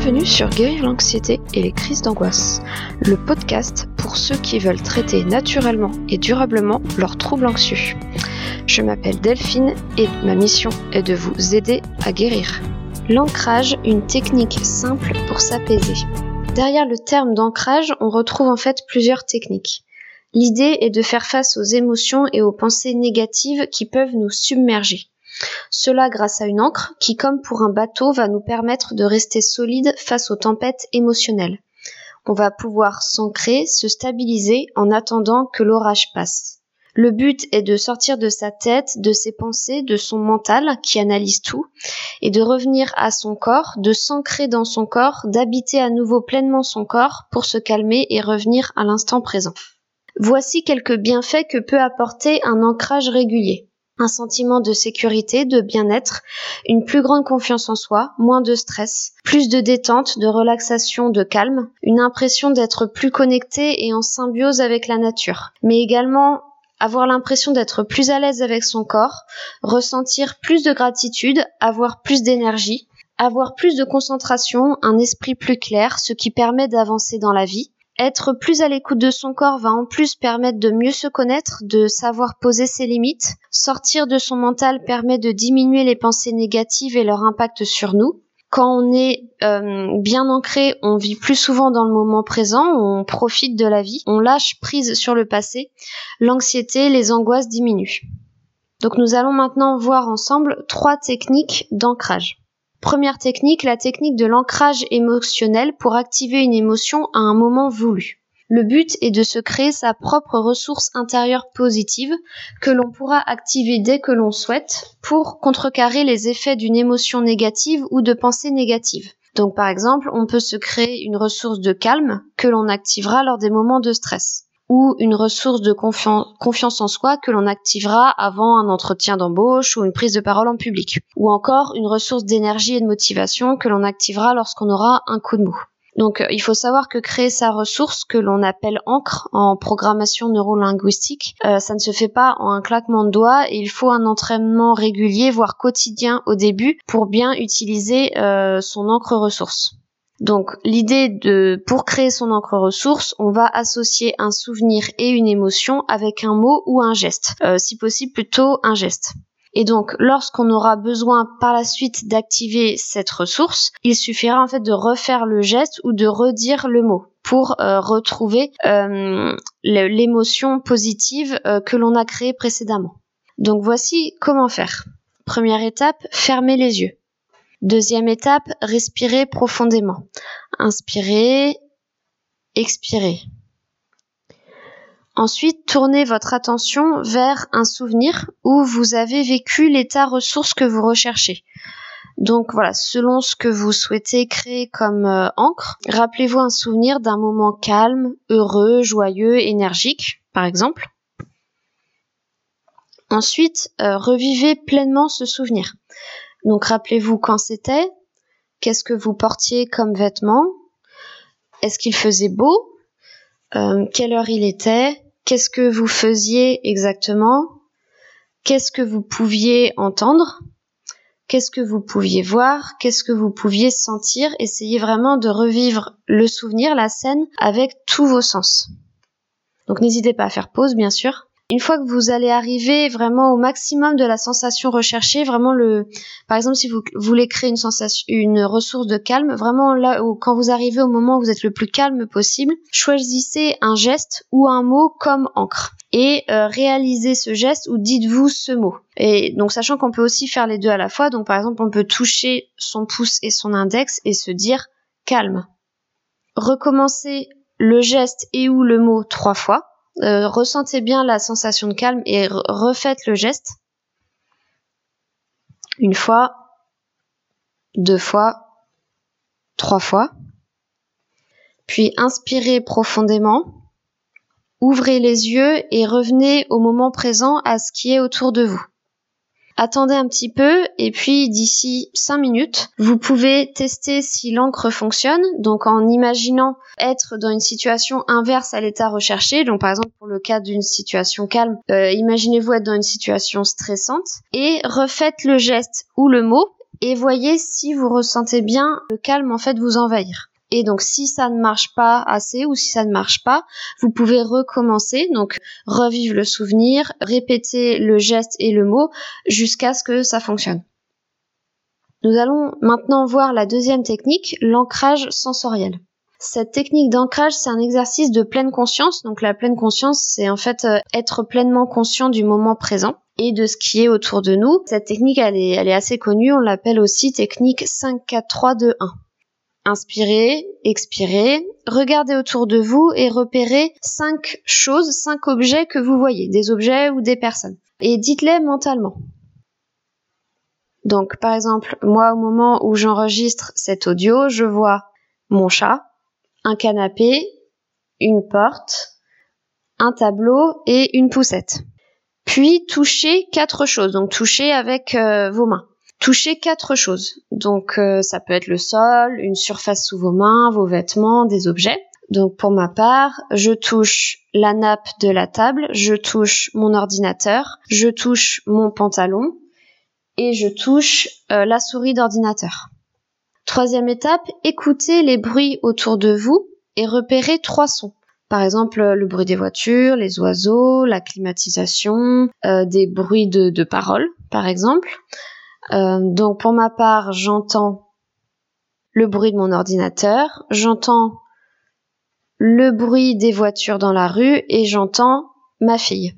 Bienvenue sur Guérir l'anxiété et les crises d'angoisse, le podcast pour ceux qui veulent traiter naturellement et durablement leurs troubles anxieux. Je m'appelle Delphine et ma mission est de vous aider à guérir. L'ancrage, une technique simple pour s'apaiser. Derrière le terme d'ancrage, on retrouve en fait plusieurs techniques. L'idée est de faire face aux émotions et aux pensées négatives qui peuvent nous submerger. Cela grâce à une encre qui, comme pour un bateau, va nous permettre de rester solide face aux tempêtes émotionnelles. On va pouvoir s'ancrer, se stabiliser en attendant que l'orage passe. Le but est de sortir de sa tête, de ses pensées, de son mental qui analyse tout, et de revenir à son corps, de s'ancrer dans son corps, d'habiter à nouveau pleinement son corps pour se calmer et revenir à l'instant présent. Voici quelques bienfaits que peut apporter un ancrage régulier. Un sentiment de sécurité, de bien-être, une plus grande confiance en soi, moins de stress, plus de détente, de relaxation, de calme, une impression d'être plus connecté et en symbiose avec la nature, mais également avoir l'impression d'être plus à l'aise avec son corps, ressentir plus de gratitude, avoir plus d'énergie, avoir plus de concentration, un esprit plus clair, ce qui permet d'avancer dans la vie. Être plus à l'écoute de son corps va en plus permettre de mieux se connaître, de savoir poser ses limites. Sortir de son mental permet de diminuer les pensées négatives et leur impact sur nous. Quand on est euh, bien ancré, on vit plus souvent dans le moment présent, on profite de la vie, on lâche prise sur le passé, l'anxiété, les angoisses diminuent. Donc nous allons maintenant voir ensemble trois techniques d'ancrage. Première technique, la technique de l'ancrage émotionnel pour activer une émotion à un moment voulu. Le but est de se créer sa propre ressource intérieure positive que l'on pourra activer dès que l'on souhaite pour contrecarrer les effets d'une émotion négative ou de pensée négative. Donc par exemple, on peut se créer une ressource de calme que l'on activera lors des moments de stress ou une ressource de confiance en soi que l'on activera avant un entretien d'embauche ou une prise de parole en public, ou encore une ressource d'énergie et de motivation que l'on activera lorsqu'on aura un coup de mou. Donc, euh, il faut savoir que créer sa ressource, que l'on appelle encre en programmation neurolinguistique, euh, ça ne se fait pas en un claquement de doigts et il faut un entraînement régulier, voire quotidien au début, pour bien utiliser euh, son encre ressource. Donc l'idée de pour créer son encre ressource, on va associer un souvenir et une émotion avec un mot ou un geste. si possible plutôt un geste. Et donc, lorsqu'on aura besoin par la suite d'activer cette ressource, il suffira en fait de refaire le geste ou de redire le mot pour euh, retrouver euh, l'émotion positive euh, que l'on a créée précédemment. Donc voici comment faire. Première étape, fermer les yeux. Deuxième étape, respirer profondément. Inspirer, expirer. Ensuite, tournez votre attention vers un souvenir où vous avez vécu l'état ressource que vous recherchez. Donc voilà, selon ce que vous souhaitez créer comme euh, encre, rappelez-vous un souvenir d'un moment calme, heureux, joyeux, énergique, par exemple. Ensuite, euh, revivez pleinement ce souvenir. Donc rappelez-vous quand c'était, qu'est-ce que vous portiez comme vêtements, est-ce qu'il faisait beau, euh, quelle heure il était, Qu'est-ce que vous faisiez exactement Qu'est-ce que vous pouviez entendre Qu'est-ce que vous pouviez voir Qu'est-ce que vous pouviez sentir Essayez vraiment de revivre le souvenir, la scène, avec tous vos sens. Donc n'hésitez pas à faire pause, bien sûr. Une fois que vous allez arriver vraiment au maximum de la sensation recherchée, vraiment le, par exemple, si vous voulez créer une sensation, une ressource de calme, vraiment là où, quand vous arrivez au moment où vous êtes le plus calme possible, choisissez un geste ou un mot comme encre et euh, réalisez ce geste ou dites-vous ce mot. Et donc sachant qu'on peut aussi faire les deux à la fois, donc par exemple on peut toucher son pouce et son index et se dire calme. Recommencez le geste et ou le mot trois fois euh, ressentez bien la sensation de calme et refaites le geste. Une fois, deux fois, trois fois. Puis inspirez profondément, ouvrez les yeux et revenez au moment présent à ce qui est autour de vous. Attendez un petit peu et puis d'ici 5 minutes, vous pouvez tester si l'encre fonctionne. Donc en imaginant être dans une situation inverse à l'état recherché. Donc par exemple pour le cas d'une situation calme, euh, imaginez-vous être dans une situation stressante et refaites le geste ou le mot et voyez si vous ressentez bien le calme en fait vous envahir. Et donc si ça ne marche pas assez ou si ça ne marche pas, vous pouvez recommencer, donc revivre le souvenir, répéter le geste et le mot jusqu'à ce que ça fonctionne. Nous allons maintenant voir la deuxième technique, l'ancrage sensoriel. Cette technique d'ancrage, c'est un exercice de pleine conscience. Donc la pleine conscience, c'est en fait euh, être pleinement conscient du moment présent et de ce qui est autour de nous. Cette technique, elle est, elle est assez connue. On l'appelle aussi technique 5, 4, 3, 2, 1. Inspirez, expirez, regardez autour de vous et repérez cinq choses, cinq objets que vous voyez, des objets ou des personnes. Et dites-les mentalement. Donc, par exemple, moi, au moment où j'enregistre cet audio, je vois mon chat, un canapé, une porte, un tableau et une poussette. Puis touchez quatre choses, donc touchez avec euh, vos mains. Touchez quatre choses. Donc euh, ça peut être le sol, une surface sous vos mains, vos vêtements, des objets. Donc pour ma part, je touche la nappe de la table, je touche mon ordinateur, je touche mon pantalon et je touche euh, la souris d'ordinateur. Troisième étape, écoutez les bruits autour de vous et repérez trois sons. Par exemple, le bruit des voitures, les oiseaux, la climatisation, euh, des bruits de, de paroles, par exemple. Euh, donc pour ma part, j'entends le bruit de mon ordinateur, j'entends le bruit des voitures dans la rue et j'entends ma fille.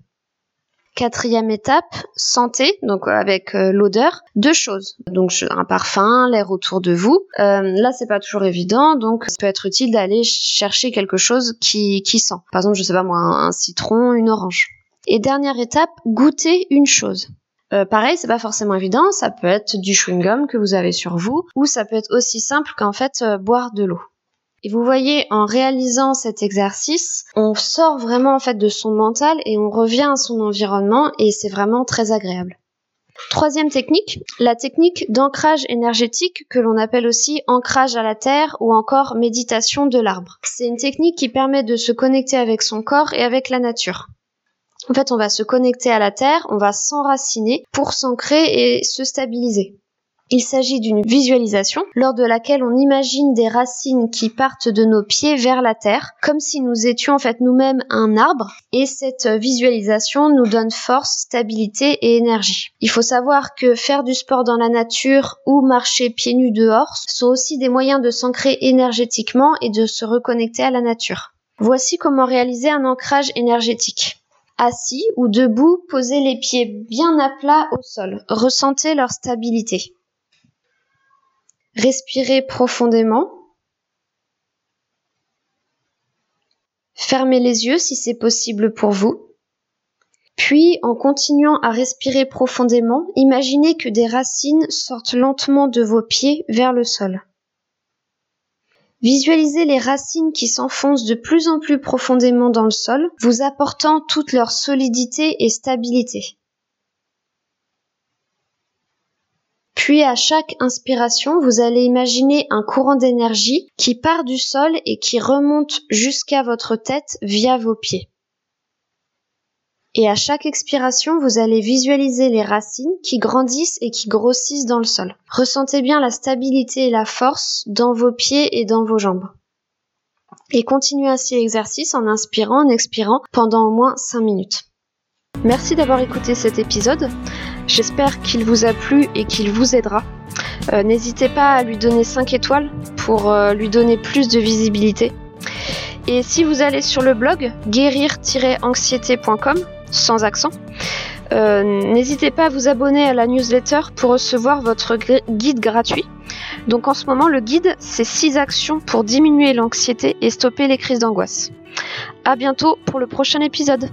Quatrième étape, santé, donc avec euh, l'odeur, deux choses. Donc un parfum, l'air autour de vous. Euh, là, c'est pas toujours évident, donc ça peut être utile d'aller chercher quelque chose qui, qui sent. Par exemple, je sais pas moi, un, citron, une orange. Et dernière étape, goûter une chose. Euh, pareil, c'est pas forcément évident, ça peut être du chewing-gum que vous avez sur vous, ou ça peut être aussi simple qu'en fait euh, boire de l'eau. Et vous voyez, en réalisant cet exercice, on sort vraiment en fait de son mental et on revient à son environnement et c'est vraiment très agréable. Troisième technique, la technique d'ancrage énergétique que l'on appelle aussi ancrage à la terre ou encore méditation de l'arbre. C'est une technique qui permet de se connecter avec son corps et avec la nature. En fait, on va se connecter à la terre, on va s'enraciner pour s'ancrer et se stabiliser. Il s'agit d'une visualisation lors de laquelle on imagine des racines qui partent de nos pieds vers la terre, comme si nous étions en fait nous-mêmes un arbre, et cette visualisation nous donne force, stabilité et énergie. Il faut savoir que faire du sport dans la nature ou marcher pieds nus dehors sont aussi des moyens de s'ancrer énergétiquement et de se reconnecter à la nature. Voici comment réaliser un ancrage énergétique assis ou debout, posez les pieds bien à plat au sol. Ressentez leur stabilité. Respirez profondément. Fermez les yeux si c'est possible pour vous. Puis, en continuant à respirer profondément, imaginez que des racines sortent lentement de vos pieds vers le sol. Visualisez les racines qui s'enfoncent de plus en plus profondément dans le sol, vous apportant toute leur solidité et stabilité. Puis à chaque inspiration, vous allez imaginer un courant d'énergie qui part du sol et qui remonte jusqu'à votre tête via vos pieds. Et à chaque expiration, vous allez visualiser les racines qui grandissent et qui grossissent dans le sol. Ressentez bien la stabilité et la force dans vos pieds et dans vos jambes. Et continuez ainsi l'exercice en inspirant, en expirant pendant au moins 5 minutes. Merci d'avoir écouté cet épisode. J'espère qu'il vous a plu et qu'il vous aidera. Euh, n'hésitez pas à lui donner 5 étoiles pour euh, lui donner plus de visibilité. Et si vous allez sur le blog guérir-anxiété.com, sans accent, euh, n'hésitez pas à vous abonner à la newsletter pour recevoir votre guide gratuit. Donc en ce moment, le guide, c'est 6 actions pour diminuer l'anxiété et stopper les crises d'angoisse. A bientôt pour le prochain épisode.